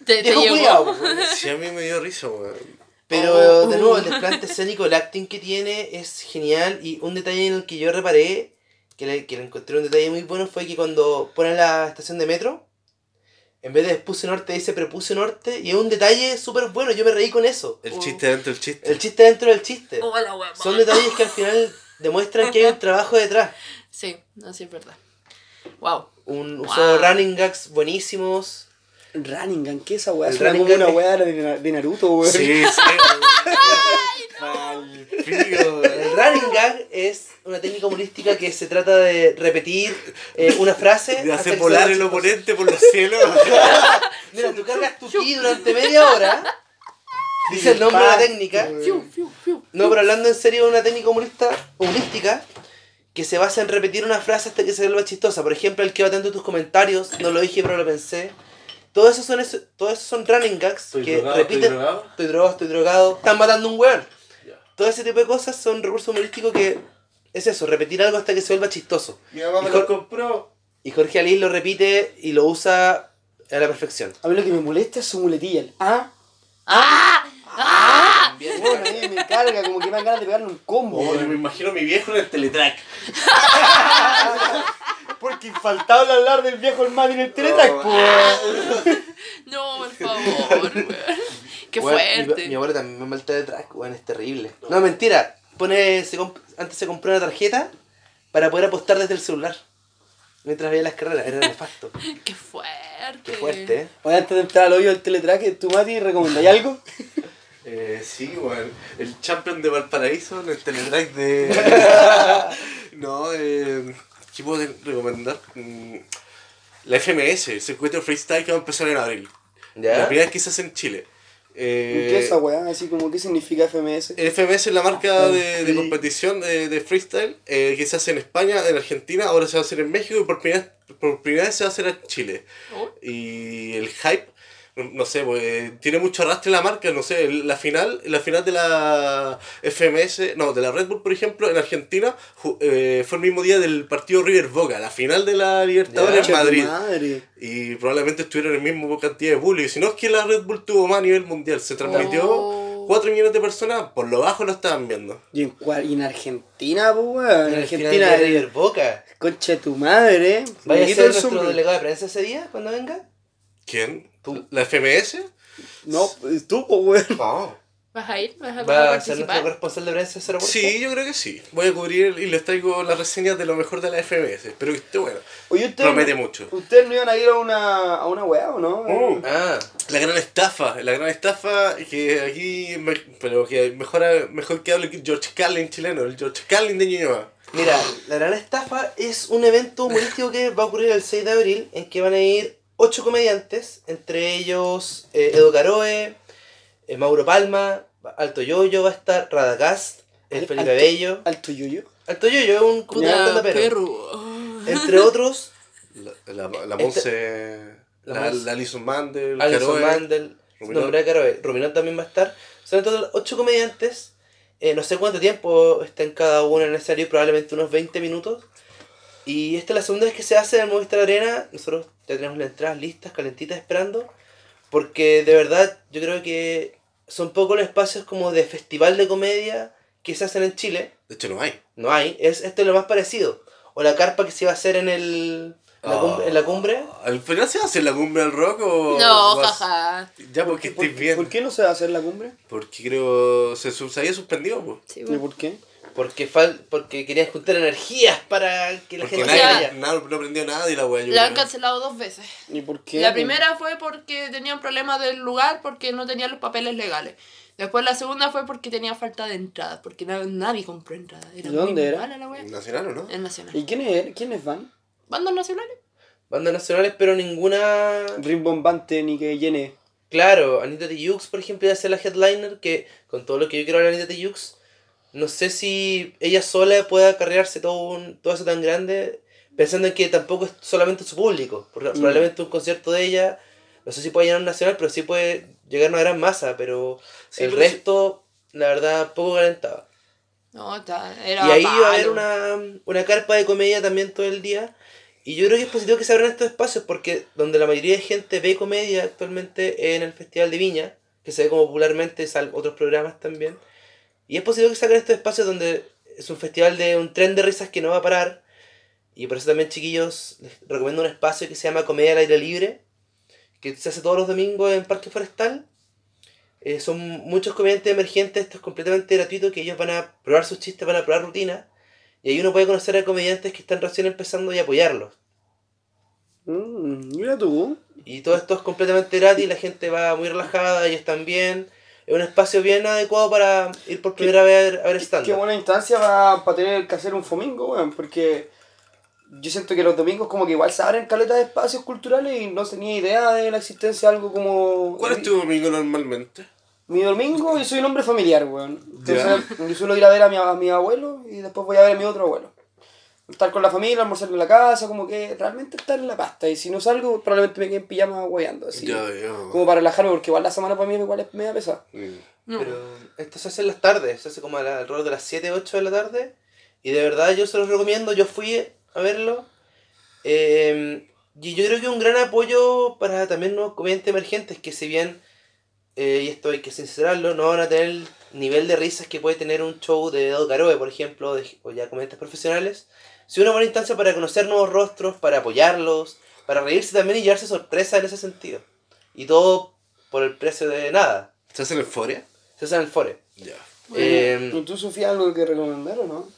Te, te llegó. Sí, a mí me dio risa, weón. Pero Oh. de nuevo, el desplante escénico, el acting que tiene es genial. Y un detalle en el que yo reparé, que le, que le encontré un detalle muy bueno, fue que cuando ponen la estación de metro, en vez de Puse Norte dice Prepuse Norte. Y es un detalle súper bueno, yo me reí con eso. El Oh. chiste dentro del chiste. El chiste dentro del chiste. Oh, la wea, Son detalles que al final demuestran que hay un trabajo detrás. Sí, así es verdad. Wow. Un Wow. de running gags buenísimos. Running Gun, ¿qué es esa weá? Como una weá de, Na- de Naruto, weón. Sí, sí. [LAUGHS] Palpico, El running gag es una técnica humorística que se trata de repetir eh, una frase. De hasta hacer volar el oponente por los cielos. [LAUGHS] Mira, tú cargas tu ki durante media hora. Dice el nombre de la técnica. No, pero hablando en serio, una técnica humorista, humorística que se basa en repetir una frase hasta que se vuelva chistosa. Por ejemplo, el que va atento a tus comentarios, no lo dije pero lo pensé. Todo eso son, eso, todo eso son running gags Estoy que drogado, repiten. estoy drogado. Estoy drogado, estoy drogado. Están matando un weón. Todo ese tipo de cosas son recursos humorísticos que es eso, repetir algo hasta que se vuelva chistoso. Mi mamá me Hijo- lo compró. Y Jorge Alí lo repite y lo usa a la perfección. A mí lo que me molesta es su muletilla. el Ah, ¡Ah! ¡Ah! Bueno, a mí me carga, como que me dan ganas de pegarle un combo. Oh, me imagino a mi viejo en el teletrack. [LAUGHS] Porque infaltable hablar del viejo hermano en el po, weón. No, por favor, weón. Qué Weón, mi- fuerte. Mi, abuelo también me malta de track, weón, es terrible. No, mentira. Pone, se comp- antes se compró una tarjeta para poder apostar desde el celular. Mientras veía las carreras, era nefasto. [LAUGHS] Qué fuerte. Qué fuerte, ¿eh? Oye, antes de entrar al hoyo del teletrack, ¿tú, Mati, recomendáis algo? [LAUGHS] Eh, sí, weón. El champion de Valparaíso en el teletrack de. No, eh. ¿Qué puedo recomendar? Mm, La FMS, el circuito freestyle que va a empezar en abril. La ¿Ya? primera vez que se hace en Chile. Eh, ¿Qué es esa weá? Así como, ¿qué significa FMS? FMS es la marca Ah, de, de competición de, de freestyle eh, que se hace en España, en Argentina, ahora se va a hacer en México y por primera, por primera vez se va a hacer en Chile. Oh. Y el hype, no- sé, pues, eh, tiene mucho arrastre la marca, no sé, la final, la final de la FMS, no, de la Red Bull, por ejemplo, en Argentina, ju- eh, fue el mismo día del partido River Boca, la final de la Libertadores en Concha tu Madrid. Madre. Y probablemente estuvieron en el mismo cantidad de público. Y si no es que la Red Bull tuvo más a nivel mundial, se transmitió Oh. 4 millones de personas, por lo bajo lo estaban viendo. Y en, cua- y en Argentina, pues. En Argentina, de River Boca. concha de tu madre, eh. ¿Vaya a ser el nuestro delegado de prensa ese día cuando venga? ¿Quién? Tú. ¿La FMS? No, pues tú, pues weón. No. ¿Vas a ir? ¿Vas a, ¿Va a ser nuestro corresponsal de prensa de? Sí, yo creo que sí. Voy a cubrir y les traigo las reseñas de lo mejor de la FMS. Espero que esté bueno. Oye. Promete mucho. ¿Ustedes no iban a ir a una, a una weá o no? Oh. Ah, La gran estafa, la gran estafa que aquí, me- pero que mejor, mejor que hable George Carlin chileno, el George Carlin de Ñuñoa. mira, la gran estafa es un evento humorístico que va a ocurrir el 6 de abril en que van a ir ocho comediantes, entre ellos eh, Edo Caroe, eh, Mauro Palma, Alto Yoyo va a estar, Radagast, el Al- Felipe Alto- Bello. Alto yuyo. Alto Yoyo es un Puta pero perro. Entre otros, La, la, la Este- Monse, la la, Monse. la Alison Mandel, Alison. Mandel, de Caroe, también va a estar. Son en total ocho comediantes. eh, no sé cuánto tiempo estén cada uno en el escenario, probablemente unos 20 minutos. Y esta es la segunda vez que se hace en el Movistar Arena. Nosotros ya tenemos las entradas listas, calentitas, esperando. Porque de verdad yo creo que son pocos los espacios como de festival de comedia que se hacen en Chile. De hecho, no hay. No hay, es, esto es lo más parecido. O la carpa que se iba a hacer en, el, en, la, cumbre, en la cumbre. ¿Al final se va a hacer la cumbre al rock o.? No, vas- jaja. Ya, porque ¿Por, estés bien. ¿Por qué no se va a hacer la cumbre? Porque creo. Se, se había suspendido, pues. Sí, ¿Y bueno. por qué? Porque, fal porque querían juntar energías para que la Porque gente nadie, nada- no aprendió nada y la wea. La han cancelado dos veces. ¿Y por qué? La primera fue porque tenían problemas del lugar porque no tenían los papeles legales. Después la segunda fue porque tenía falta de entradas, porque na- nadie compró entradas. Era ¿De dónde era? la wea. ¿Nacional o no? En Nacional. ¿Y quiénes, quiénes van? ¿Bandas nacionales? Bandas nacionales, pero ninguna. Rimbombante ni que llene. Claro, Anita Tijoux, por ejemplo, iba a ser la headliner, que con todo lo que yo quiero hablar de Anita Tijoux, no sé si ella sola pueda acarrearse todo, un, todo eso tan grande, pensando en que tampoco es solamente su público. Porque Mm. Probablemente un concierto de ella, no sé si puede llegar a un nacional, pero sí puede llegar a una gran masa, pero Sí, el pero resto, la verdad, poco calentaba. No, está, era Y ahí va a haber una, una carpa de comedia también todo el día. Y yo creo que es positivo que se abran estos espacios porque donde la mayoría de gente ve comedia actualmente en el Festival de Viña, que se ve como popularmente, otros programas también. Y es positivo que saquen estos espacios donde es un festival de un tren de risas que no va a parar. Y por eso también, chiquillos, les recomiendo un espacio que se llama Comedia al Aire Libre, que se hace todos los domingos en Parque Forestal. Eh, son muchos comediantes emergentes, esto es completamente gratuito, que ellos van a probar sus chistes, van a probar rutina. Y ahí uno puede conocer a comediantes que están recién empezando y apoyarlos. Mm, mira tú. Y todo esto es completamente gratis, la gente va muy relajada, ellos están bien. Es un espacio bien adecuado para ir por primera vez a ver, a ver Qué stand buena instancia para tener que hacer un fomingo, weón, porque yo siento que los domingos como que igual se abren caletas de espacios culturales y no tenía idea de la existencia de algo como... ¿Cuál es tu domingo normalmente? Mi domingo, yo soy un hombre familiar, weón. Entonces, yo suelo ir a ver a mi, a mi abuelo y después voy a ver a mi otro abuelo. Estar con la familia, almorzar en la casa, como que realmente estar en la pasta. Y si no salgo, probablemente me quede en pijama hueando, así. Como para relajarme, porque igual la semana para mí igual es media pesada. Mm. No. Pero esto se hace en las tardes, se hace como alrededor de las 7, 8 de la tarde. Y de verdad yo se los recomiendo, yo fui a verlo. Eh, y yo creo que un gran apoyo para también los comediantes emergentes, que si bien eh, y esto hay que sincerarlo, no van a tener el nivel de risas que puede tener un show de Edo Caroe, por ejemplo, de, o ya comediantes profesionales. Sí, una buena instancia para conocer nuevos rostros, para apoyarlos, para reírse también y llevarse sorpresa en ese sentido. Y todo por el precio de nada. ¿Estás en Euforia? Se hace en el Fore. Ya. Eh, ¿Y tú, Sofía, algo que recomendar o no?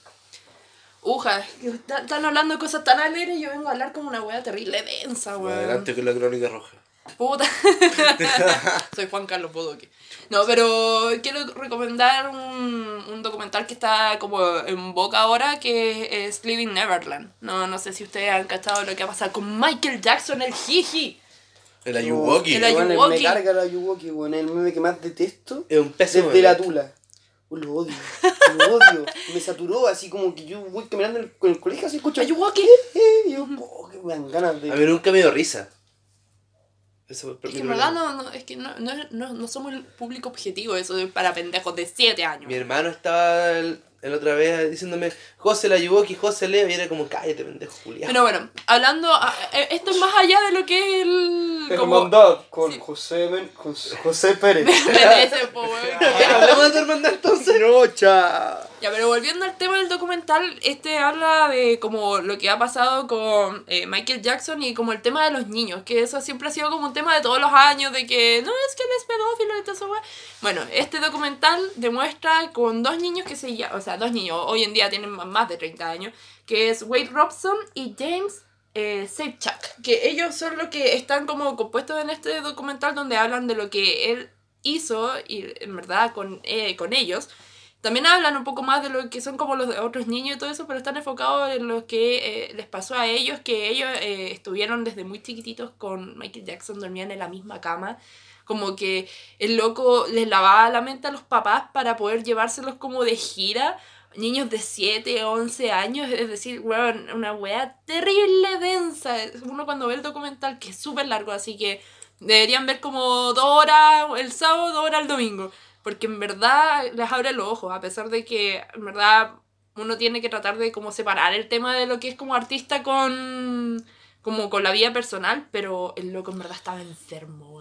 Uja, están hablando de cosas tan alegres y yo vengo a hablar como una wea terrible densa, weón. Adelante con la crónica roja. Puta. [LAUGHS] Soy Juan Carlos Bodoque. No, pero quiero recomendar un, un documental que está como en boca ahora, que es Living Neverland. No, no sé si ustedes han cachado lo que ha pasado con Michael Jackson, el jiji. El Ayuwoki. El Bueno, Ayuwoki. Me carga el Ayuwoki, weón. Es el meme que más detesto. es un pésimo. Desde la tula. Oh, lo odio. Lo odio. Me saturó así como que yo voy caminando en el, con el colegio así escucho. Ayuwoki. Eh, y yo, oh, que me dan ganas de. A mí nunca me dio risa. Eso Es que en verdad no, no, es que no, no, no, somos el público objetivo, eso es para pendejos de 7 años. Mi hermano estaba el, el otra vez diciéndome, José la Yuwoki, José Leo, y era como, cállate, pendejo Julián. Pero bueno, hablando, ah, eh, esto es más allá de lo que es el... como- Hermandad con Sí. José, Ben- con José Pérez. [LAUGHS] [LAUGHS] [LAUGHS] Hablamos de tu hermandad entonces. no, cha. Ya, pero volviendo al tema del documental, este habla de como lo que ha pasado con eh, Michael Jackson y como el tema de los niños, que eso siempre ha sido como un tema de todos los años, de que no es que él es pedófilo y todo eso. Bueno, este documental demuestra con dos niños que se llaman, o sea, dos niños, hoy en día tienen más de 30 años, que es Wade Robson y James eh, que ellos son los que están como compuestos en este documental donde hablan de lo que él hizo y en verdad con, eh, con ellos. También hablan un poco más de lo que son como los otros niños y todo eso, pero están enfocados en lo que eh, les pasó a ellos, que ellos eh, estuvieron desde muy chiquititos con Michael Jackson, dormían en la misma cama. Como que el loco les lavaba la mente a los papás para poder llevárselos como de gira. Niños de 7, 11 años, es decir, weón, una wea terrible densa. Uno cuando ve el documental, que es súper largo, así que deberían ver como dos horas el sábado, dos horas el domingo. Porque en verdad les abre los ojos, a pesar de que en verdad uno tiene que tratar de como separar el tema de lo que es como artista con como con la vida personal, pero el loco en verdad estaba enfermo.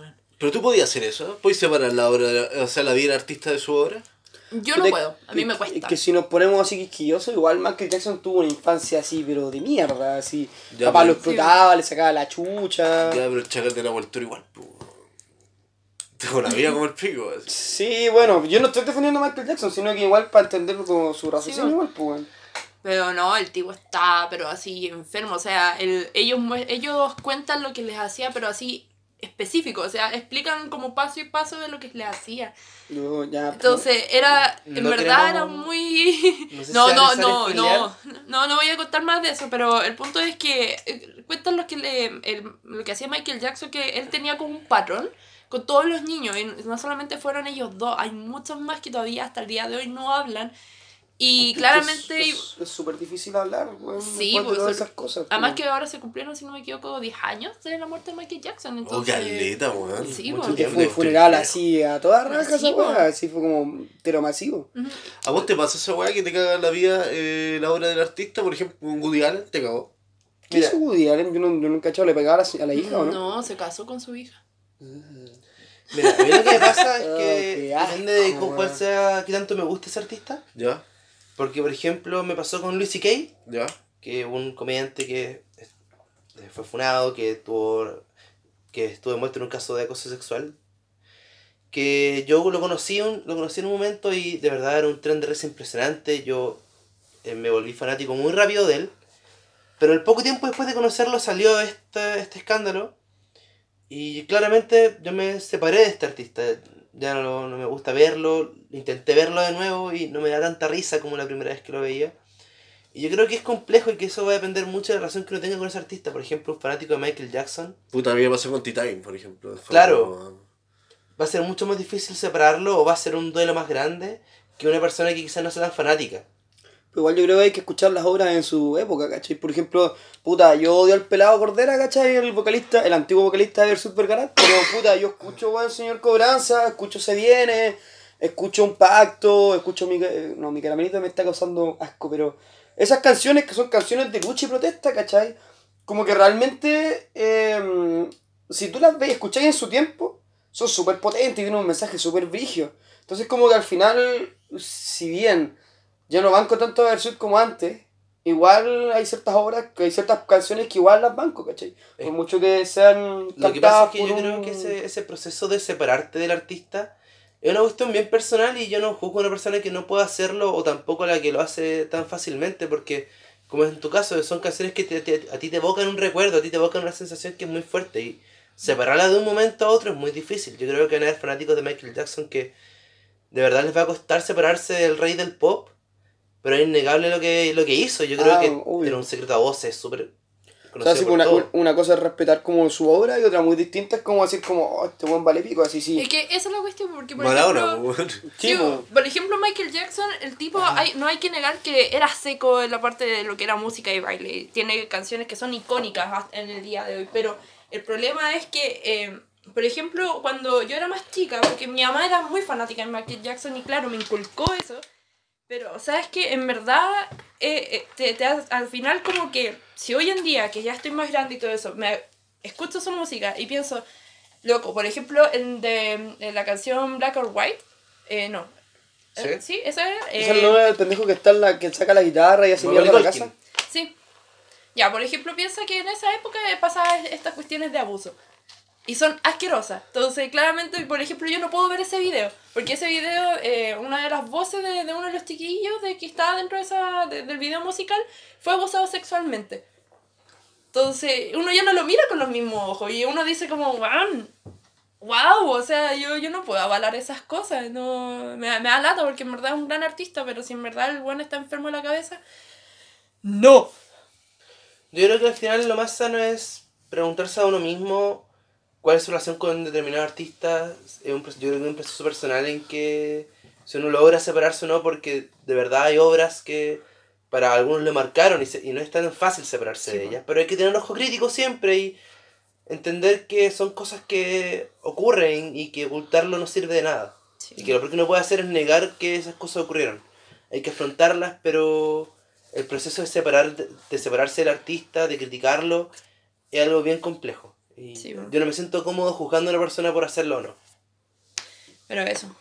Pero tú podías hacer eso. ¿Puedes separar la obra, o sea, la vida del artista de su obra? Yo no De- puedo, a mí me es cuesta. que si nos ponemos así quisquillosos, igual Michael Jackson tuvo una infancia así, pero de mierda, así. Ya, Papá pero- lo explotaba, le sacaba la chucha. Ya, pero el chacal de la vueltura igual. pues. Tengo la vida como el pico. así. Sí, bueno, yo no estoy defendiendo a Michael Jackson, sino que igual para entenderlo como su raciocinio, Sí, igual, pues. Pero no, el tipo está, pero así enfermo. O sea, el, ellos, ellos cuentan lo que les hacía, pero así específico. O sea, explican como paso y paso de lo que les hacía. Ya. Entonces, era, en No verdad queremos- era muy... no sé [LAUGHS] si No, no, no, no, no, no voy a contar más de eso, pero el punto es que eh, cuentan lo que, le, el- lo que hacía Michael Jackson, que él tenía como un patrón con todos los niños, y no solamente fueron ellos dos, hay muchos más que todavía hasta el día de hoy no hablan, y claramente... Es súper difícil hablar, weón. Sí, de pues, eso- esas cosas. Además pues. que ahora se cumplieron, si no me equivoco, 10 años de la muerte de Michael Jackson. Oh, Entonces, caleta, weón. Sí, Mucho pues. Que tiempo. fue un funeral así a toda raja esa weá, así fue como tero masivo. ¿A vos te pasa esa weá que te caga la vida, eh, la obra del artista? Por ejemplo, un Woody Allen te cagó. ¿Qué Mira. hizo Woody Allen? Yo no, yo nunca he cachado, le pegaba a la, a la hija o no. No, se casó con su hija. Mira, a mí lo que pasa es [LAUGHS] Oh, que asco, depende de cu- cuál sea, qué tanto me gusta ese artista. ¿Ya? Porque, por ejemplo, me pasó con Louis C.K., ¿Ya? que un comediante que eh, fue funado, que tuvo que estuvo envuelto en un caso de acoso sexual. Que yo lo conocí, un- lo conocí en un momento y de verdad era un tren de risa impresionante. Yo eh, me volví fanático muy rápido de él. Pero el poco tiempo después de conocerlo salió este, este escándalo. Y claramente yo me separé de este artista. Ya no, no me gusta verlo. Intenté verlo de nuevo y no me da tanta risa como la primera vez que lo veía. Y yo creo que es complejo y que eso va a depender mucho de la relación que uno tenga con ese artista. Por ejemplo, un fanático de Michael Jackson. Puta, a mí me pasó con T-Time, por ejemplo. Claro. como- Va a ser mucho más difícil separarlo o va a ser un duelo más grande que una persona que quizás no sea tan fanática. Igual yo creo que hay que escuchar las obras en su época, ¿cachai? Por ejemplo, puta, yo odio al pelado Cordera, ¿cachai? El vocalista, el antiguo vocalista de Super Garat, pero puta, yo escucho, weón, señor Cobranza, escucho Se Viene, escucho Un Pacto, escucho mi... eh, No, mi caramelito me está causando asco, pero esas canciones que son canciones de lucha y protesta, ¿cachai? Como que realmente, eh, si tú las ves y escucháis en su tiempo, son súper potentes y tienen un mensaje súper brigio. Entonces como que al final, si bien ya no banco tanto a Versuit como antes, igual hay ciertas obras, hay ciertas canciones que igual las banco, ¿cachai? Por mucho que sean Lo que pasa es que yo creo que ese, ese proceso de separarte del artista es una cuestión bien personal y yo no juzgo a una persona que no pueda hacerlo o tampoco a la que lo hace tan fácilmente porque como en tu caso son canciones que te- te- a ti te evocan un recuerdo, a ti te evocan una sensación que es muy fuerte y separarla de un momento a otro es muy difícil. Yo creo que van a haber fanáticos de Michael Jackson que de verdad les va a costar separarse del rey del pop, pero es innegable lo que, lo que hizo. Yo creo Ah, que obvio. era un secreto a voces súper O sea, una, una cosa es respetar como su obra y otra muy distinta es como decir como, oh, este buen vale pico, así sí. Es que esa es la cuestión, porque por Maradona, ejemplo... Sí, Sí, po. por ejemplo, Michael Jackson, el tipo, hay, no hay que negar que era seco en la parte de lo que era música y baile. Tiene canciones que son icónicas en el día de hoy, pero el problema es que, eh, por ejemplo, cuando yo era más chica, porque mi mamá era muy fanática de Michael Jackson y claro, me inculcó eso, pero sabes que en verdad, eh, eh, te, te al final como que, si hoy en día, que ya estoy más grande y todo eso, me escucho su música y pienso, loco, por ejemplo, en, de, en la canción Black or White, eh, no, ¿Sí? eh, ¿Sí? ¿Esa es? ¿Esa Eh, no es el pendejo que está en la, que saca la guitarra y hace mierda la casa? Sí. Ya, por ejemplo, piensa que en esa época pasaban estas cuestiones de abuso. Y son asquerosas. Entonces, claramente, por ejemplo, yo no puedo ver ese video. Porque ese video, eh, una de las voces de, de uno de los chiquillos de que estaba dentro de esa, de- del video musical fue abusado sexualmente. Entonces, uno ya no lo mira con los mismos ojos. Y uno dice como, wow, wow, o sea, yo, yo no puedo avalar esas cosas. No, me, me da lata porque en verdad es un gran artista, pero si en verdad el bueno está enfermo de la cabeza, no. Yo creo que al final lo más sano es preguntarse a uno mismo cuál es su relación con determinado artista. Es un, yo creo que es un proceso personal en que si uno logra separarse o no, porque de verdad hay obras que para algunos le marcaron y, se- y no es tan fácil separarse de ellas. Pero hay que tener un ojo crítico siempre y entender que son cosas que ocurren y que ocultarlo no sirve de nada. Y que lo que uno puede hacer es negar que esas cosas ocurrieron. Hay que afrontarlas, pero el proceso de, separar, de separarse del artista, de criticarlo, es algo bien complejo. Y Sí, bueno. yo no me siento cómodo juzgando a una persona por hacerlo o no. Pero eso.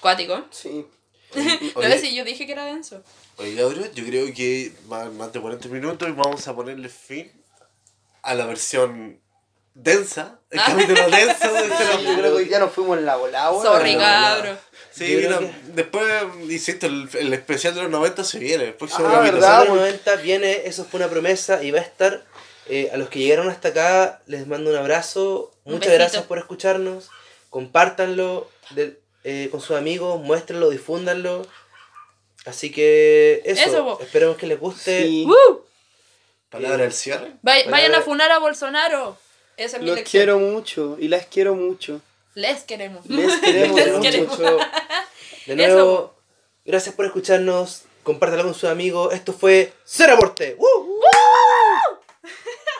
Cuático. Sí. [LAUGHS] No Oye. sé si yo dije que era denso. Oye, Gabriel, yo creo que van más de 40 minutos y vamos a ponerle fin a la versión densa, el Ah. capítulo denso de [LAUGHS] este yo creo que ya nos fuimos en la volada. Sorry, cabro. Sí, no, que- después, insisto, el, el especial de los 90 se viene, el próximo Ah, capítulo. ¿verdad? El 90 viene, eso fue una promesa y va a estar. Eh, a los que llegaron hasta acá, les mando un abrazo. Un Muchas besito. gracias por escucharnos. Compártanlo de- eh, con sus amigos, muéstrenlo, difúndanlo. Así que eso, Eso, esperemos que les guste. Sí. ¡Woo! Palabra del cierre. Vayan a funar a Bolsonaro. Esa es mi Los lección. quiero mucho y las quiero mucho. Les queremos. Les queremos [LAUGHS] Les queremos queremos. mucho. [LAUGHS] De nuevo, gracias por escucharnos. Compártanlo con sus amigos. Esto fue Cero Aporte. ¡Woo! ¡Woo!